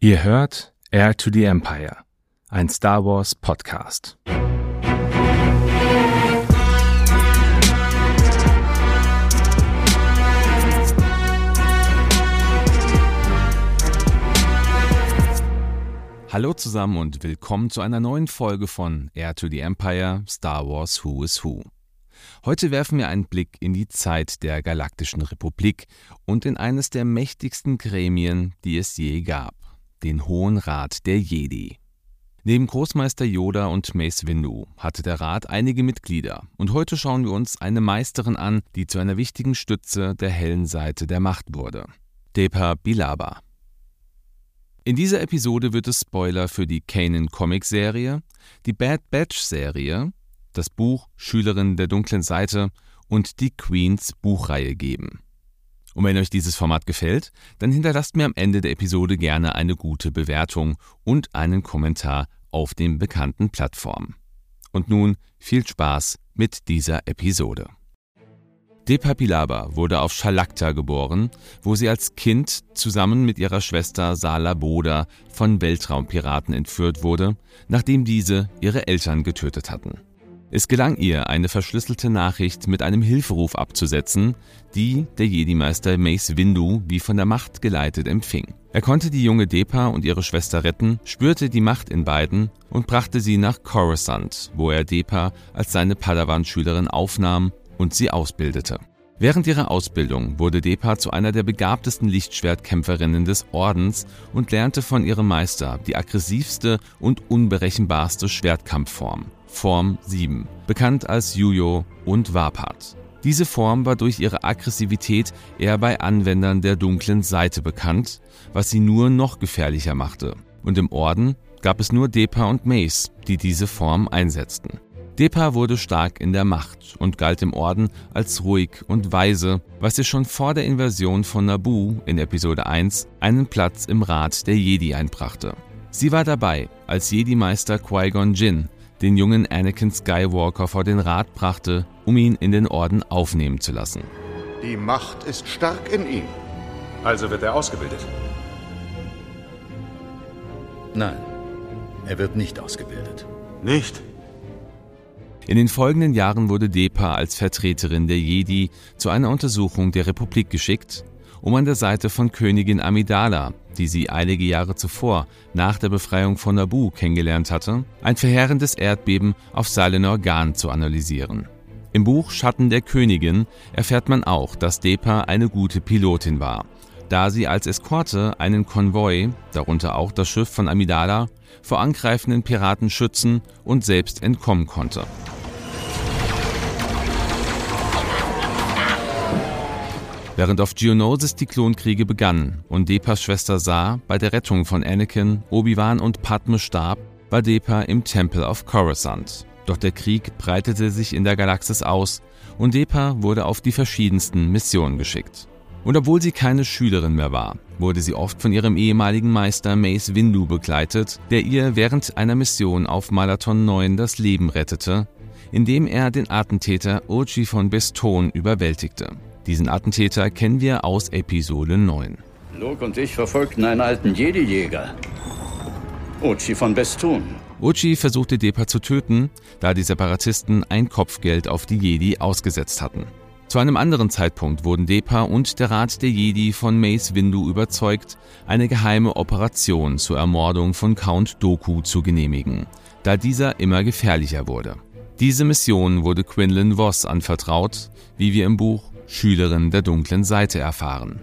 Ihr hört Air to the Empire, ein Star Wars Podcast. Hallo zusammen und willkommen zu einer neuen Folge von Air to the Empire Star Wars Who is Who. Heute werfen wir einen Blick in die Zeit der Galaktischen Republik und in eines der mächtigsten Gremien, die es je gab den Hohen Rat der Jedi. Neben Großmeister Yoda und Mace Windu hatte der Rat einige Mitglieder und heute schauen wir uns eine Meisterin an, die zu einer wichtigen Stütze der hellen Seite der Macht wurde. Depa Bilaba. In dieser Episode wird es Spoiler für die Kanan Comic Serie, die Bad Batch Serie, das Buch Schülerin der dunklen Seite und die Queens Buchreihe geben. Und wenn euch dieses Format gefällt, dann hinterlasst mir am Ende der Episode gerne eine gute Bewertung und einen Kommentar auf den bekannten Plattformen. Und nun viel Spaß mit dieser Episode. Depapilaba wurde auf Schalakta geboren, wo sie als Kind zusammen mit ihrer Schwester Sala Boda von Weltraumpiraten entführt wurde, nachdem diese ihre Eltern getötet hatten. Es gelang ihr, eine verschlüsselte Nachricht mit einem Hilferuf abzusetzen, die der Jedi-Meister Mace Windu wie von der Macht geleitet empfing. Er konnte die junge Depa und ihre Schwester retten, spürte die Macht in beiden und brachte sie nach Coruscant, wo er Depa als seine Padawan-Schülerin aufnahm und sie ausbildete. Während ihrer Ausbildung wurde Depa zu einer der begabtesten Lichtschwertkämpferinnen des Ordens und lernte von ihrem Meister die aggressivste und unberechenbarste Schwertkampfform. Form 7, bekannt als Yuyo und Wapat. Diese Form war durch ihre Aggressivität eher bei Anwendern der dunklen Seite bekannt, was sie nur noch gefährlicher machte. Und im Orden gab es nur Depa und Mace, die diese Form einsetzten. Depa wurde stark in der Macht und galt im Orden als ruhig und weise, was ihr schon vor der Invasion von Naboo in Episode 1 einen Platz im Rat der Jedi einbrachte. Sie war dabei, als Jedi-Meister Qui-Gon Jinn den jungen Anakin Skywalker vor den Rat brachte, um ihn in den Orden aufnehmen zu lassen. Die Macht ist stark in ihm. Also wird er ausgebildet? Nein, er wird nicht ausgebildet. Nicht? In den folgenden Jahren wurde Depa als Vertreterin der Jedi zu einer Untersuchung der Republik geschickt, um an der Seite von Königin Amidala, die sie einige Jahre zuvor nach der Befreiung von Naboo kennengelernt hatte, ein verheerendes Erdbeben auf Salenor Gan zu analysieren. Im Buch Schatten der Königin erfährt man auch, dass Depa eine gute Pilotin war, da sie als Eskorte einen Konvoi, darunter auch das Schiff von Amidala, vor angreifenden Piraten schützen und selbst entkommen konnte. Während auf Geonosis die Klonkriege begannen und Depas Schwester Sa bei der Rettung von Anakin, Obi-Wan und Padme starb, war Depa im Tempel auf Coruscant. Doch der Krieg breitete sich in der Galaxis aus und Depa wurde auf die verschiedensten Missionen geschickt. Und obwohl sie keine Schülerin mehr war, wurde sie oft von ihrem ehemaligen Meister Mace Windu begleitet, der ihr während einer Mission auf Malaton 9 das Leben rettete, indem er den Attentäter Ochi von Beston überwältigte. Diesen Attentäter kennen wir aus Episode 9. Luke und ich verfolgten einen alten Jedi-Jäger. Ochi von Bestun. Ochi versuchte Depa zu töten, da die Separatisten ein Kopfgeld auf die Jedi ausgesetzt hatten. Zu einem anderen Zeitpunkt wurden Depa und der Rat der Jedi von Mace Windu überzeugt, eine geheime Operation zur Ermordung von Count Doku zu genehmigen, da dieser immer gefährlicher wurde. Diese Mission wurde Quinlan Voss anvertraut, wie wir im Buch Schülerin der dunklen Seite erfahren.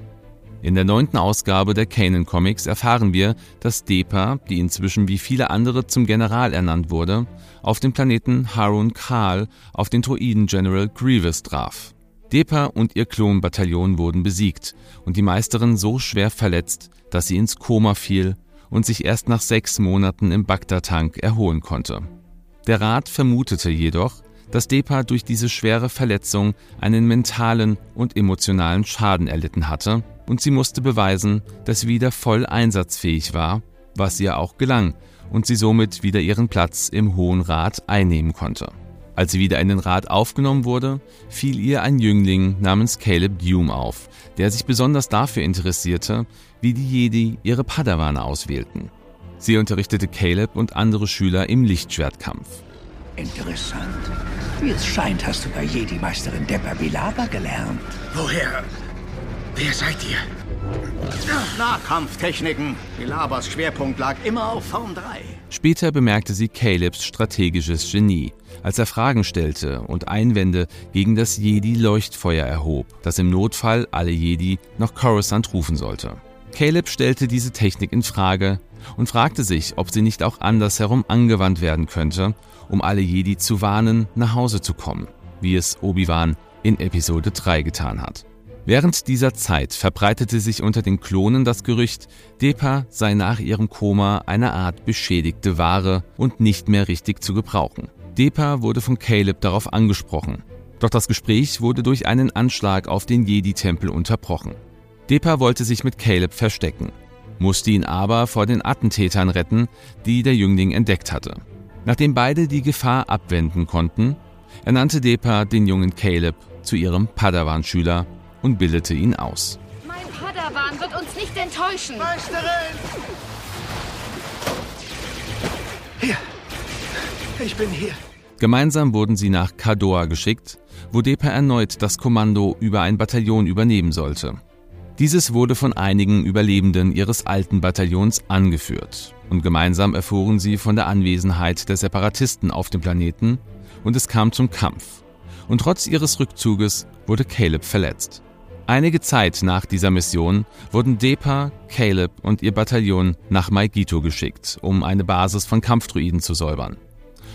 In der neunten Ausgabe der Kanan Comics erfahren wir, dass Depa, die inzwischen wie viele andere zum General ernannt wurde, auf dem Planeten Harun Khal auf den Droiden General Grievous traf. Depa und ihr Klonbataillon wurden besiegt und die Meisterin so schwer verletzt, dass sie ins Koma fiel und sich erst nach sechs Monaten im Bagdad-Tank erholen konnte. Der Rat vermutete jedoch, dass Depa durch diese schwere Verletzung einen mentalen und emotionalen Schaden erlitten hatte und sie musste beweisen, dass sie wieder voll einsatzfähig war, was ihr auch gelang und sie somit wieder ihren Platz im Hohen Rat einnehmen konnte. Als sie wieder in den Rat aufgenommen wurde, fiel ihr ein Jüngling namens Caleb Dume auf, der sich besonders dafür interessierte, wie die Jedi ihre Padawane auswählten. Sie unterrichtete Caleb und andere Schüler im Lichtschwertkampf. Interessant. Wie es scheint, hast du bei Jedi-Meisterin Deppa Bilaba gelernt. Woher? Wer seid ihr? Nahkampftechniken. Bilabas Schwerpunkt lag immer auf Form 3. Später bemerkte sie Calebs strategisches Genie, als er Fragen stellte und Einwände gegen das Jedi-Leuchtfeuer erhob, das im Notfall alle Jedi nach Coruscant rufen sollte. Caleb stellte diese Technik in Frage und fragte sich, ob sie nicht auch andersherum angewandt werden könnte, um alle Jedi zu warnen, nach Hause zu kommen, wie es Obi-Wan in Episode 3 getan hat. Während dieser Zeit verbreitete sich unter den Klonen das Gerücht, Depa sei nach ihrem Koma eine Art beschädigte Ware und nicht mehr richtig zu gebrauchen. Depa wurde von Caleb darauf angesprochen, doch das Gespräch wurde durch einen Anschlag auf den Jedi-Tempel unterbrochen. Depa wollte sich mit Caleb verstecken, musste ihn aber vor den Attentätern retten, die der Jüngling entdeckt hatte. Nachdem beide die Gefahr abwenden konnten, ernannte Depa den jungen Caleb zu ihrem Padawan-Schüler und bildete ihn aus. Mein Padawan wird uns nicht enttäuschen. Meisterin! Hier. Ich bin hier. Gemeinsam wurden sie nach Kadoa geschickt, wo Depa erneut das Kommando über ein Bataillon übernehmen sollte. Dieses wurde von einigen Überlebenden ihres alten Bataillons angeführt und gemeinsam erfuhren sie von der Anwesenheit der Separatisten auf dem Planeten und es kam zum Kampf. Und trotz ihres Rückzuges wurde Caleb verletzt. Einige Zeit nach dieser Mission wurden Depa, Caleb und ihr Bataillon nach Maigito geschickt, um eine Basis von Kampfdruiden zu säubern.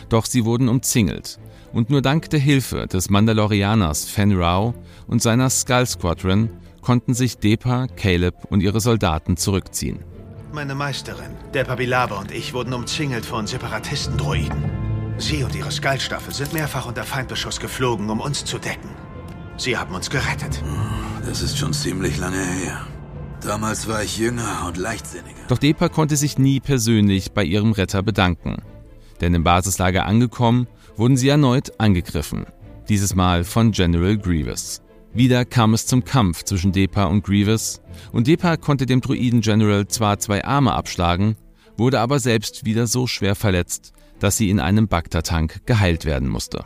Doch sie wurden umzingelt und nur dank der Hilfe des Mandalorianers Fen Rao und seiner Skull Squadron konnten sich Depa, Caleb und ihre Soldaten zurückziehen. Meine Meisterin, Depa Bilaba und ich wurden umzingelt von Separatisten-Droiden. Sie und ihre Skullstaffel sind mehrfach unter Feindbeschuss geflogen, um uns zu decken. Sie haben uns gerettet. Das ist schon ziemlich lange her. Damals war ich jünger und leichtsinniger. Doch Depa konnte sich nie persönlich bei ihrem Retter bedanken. Denn im Basislager angekommen, wurden sie erneut angegriffen. Dieses Mal von General Grievous. Wieder kam es zum Kampf zwischen Depa und Grievous und Depa konnte dem Druiden General zwar zwei Arme abschlagen, wurde aber selbst wieder so schwer verletzt, dass sie in einem Bagdad-Tank geheilt werden musste.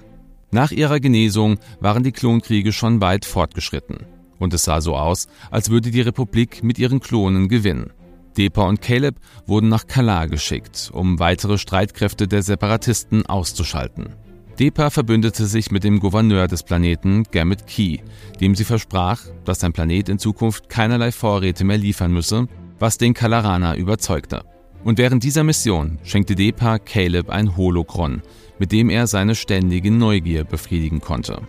Nach ihrer Genesung waren die Klonkriege schon weit fortgeschritten. Und es sah so aus, als würde die Republik mit ihren Klonen gewinnen. Depa und Caleb wurden nach Kalar geschickt, um weitere Streitkräfte der Separatisten auszuschalten. Depa verbündete sich mit dem Gouverneur des Planeten, Gamut Key, dem sie versprach, dass sein Planet in Zukunft keinerlei Vorräte mehr liefern müsse, was den Kalaraner überzeugte. Und während dieser Mission schenkte Depa Caleb ein Holokron, mit dem er seine ständige Neugier befriedigen konnte.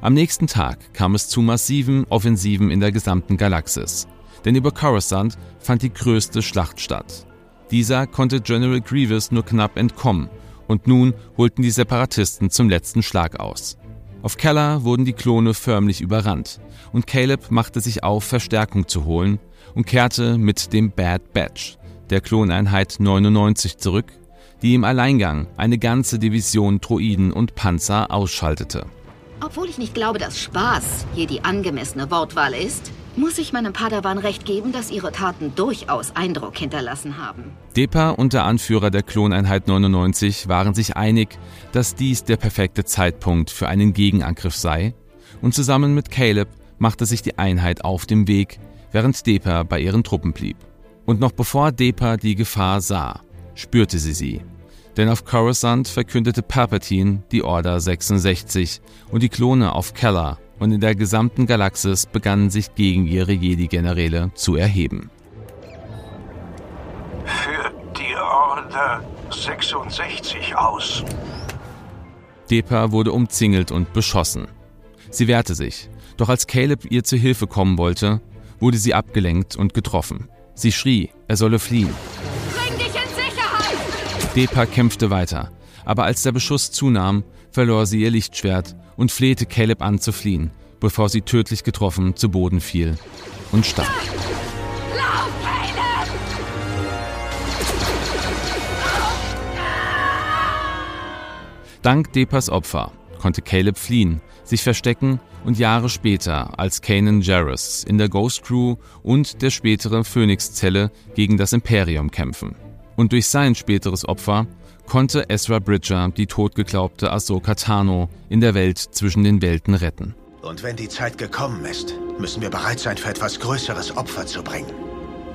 Am nächsten Tag kam es zu massiven Offensiven in der gesamten Galaxis, denn über Coruscant fand die größte Schlacht statt. Dieser konnte General Grievous nur knapp entkommen und nun holten die Separatisten zum letzten Schlag aus. Auf Keller wurden die Klone förmlich überrannt und Caleb machte sich auf, Verstärkung zu holen und kehrte mit dem Bad Batch, der Kloneinheit 99 zurück, die im Alleingang eine ganze Division Droiden und Panzer ausschaltete. Obwohl ich nicht glaube, dass Spaß hier die angemessene Wortwahl ist, muss ich meinem Padawan recht geben, dass ihre Taten durchaus Eindruck hinterlassen haben. Depa und der Anführer der Kloneinheit 99 waren sich einig, dass dies der perfekte Zeitpunkt für einen Gegenangriff sei, und zusammen mit Caleb machte sich die Einheit auf dem Weg, während Depa bei ihren Truppen blieb. Und noch bevor Depa die Gefahr sah, spürte sie sie. Denn auf Coruscant verkündete Palpatine die Order 66 und die Klone auf Keller und in der gesamten Galaxis begannen sich gegen ihre Jedi-Generäle zu erheben. Führt die Order 66 aus. Depa wurde umzingelt und beschossen. Sie wehrte sich, doch als Caleb ihr zu Hilfe kommen wollte, wurde sie abgelenkt und getroffen. Sie schrie, er solle fliehen. Depa kämpfte weiter, aber als der Beschuss zunahm, verlor sie ihr Lichtschwert und flehte Caleb an zu fliehen, bevor sie tödlich getroffen zu Boden fiel und starb. Dank Depas Opfer konnte Caleb fliehen, sich verstecken und Jahre später als Kanan Jarrus in der Ghost Crew und der späteren Phoenix-Zelle gegen das Imperium kämpfen. Und durch sein späteres Opfer konnte Ezra Bridger die totgeglaubte Ahsoka Tano in der Welt zwischen den Welten retten. Und wenn die Zeit gekommen ist, müssen wir bereit sein, für etwas größeres Opfer zu bringen.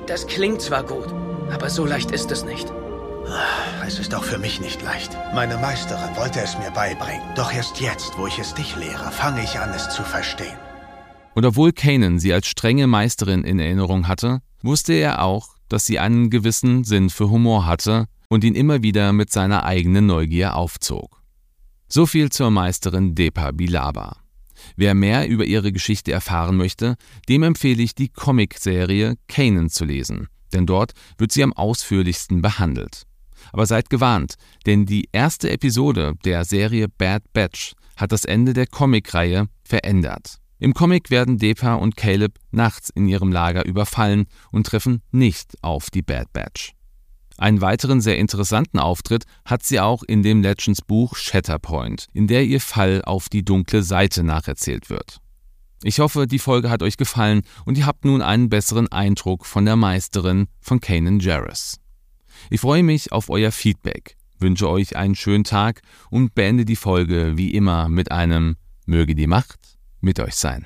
Das klingt zwar gut, aber so leicht ist es nicht. Es ist auch für mich nicht leicht. Meine Meisterin wollte es mir beibringen. Doch erst jetzt, wo ich es dich lehre, fange ich an, es zu verstehen. Und obwohl Kanan sie als strenge Meisterin in Erinnerung hatte, wusste er auch, dass sie einen gewissen Sinn für Humor hatte und ihn immer wieder mit seiner eigenen Neugier aufzog. So viel zur Meisterin Depa Bilaba. Wer mehr über ihre Geschichte erfahren möchte, dem empfehle ich die Comicserie Kanan zu lesen, denn dort wird sie am ausführlichsten behandelt. Aber seid gewarnt, denn die erste Episode der Serie Bad Batch hat das Ende der Comicreihe verändert. Im Comic werden Depa und Caleb nachts in ihrem Lager überfallen und treffen nicht auf die Bad Batch. Einen weiteren sehr interessanten Auftritt hat sie auch in dem Legends Buch Shatterpoint, in der ihr Fall auf die dunkle Seite nacherzählt wird. Ich hoffe, die Folge hat euch gefallen und ihr habt nun einen besseren Eindruck von der Meisterin von Kanan Jarrus. Ich freue mich auf euer Feedback, wünsche euch einen schönen Tag und beende die Folge wie immer mit einem Möge die Macht mit euch sein.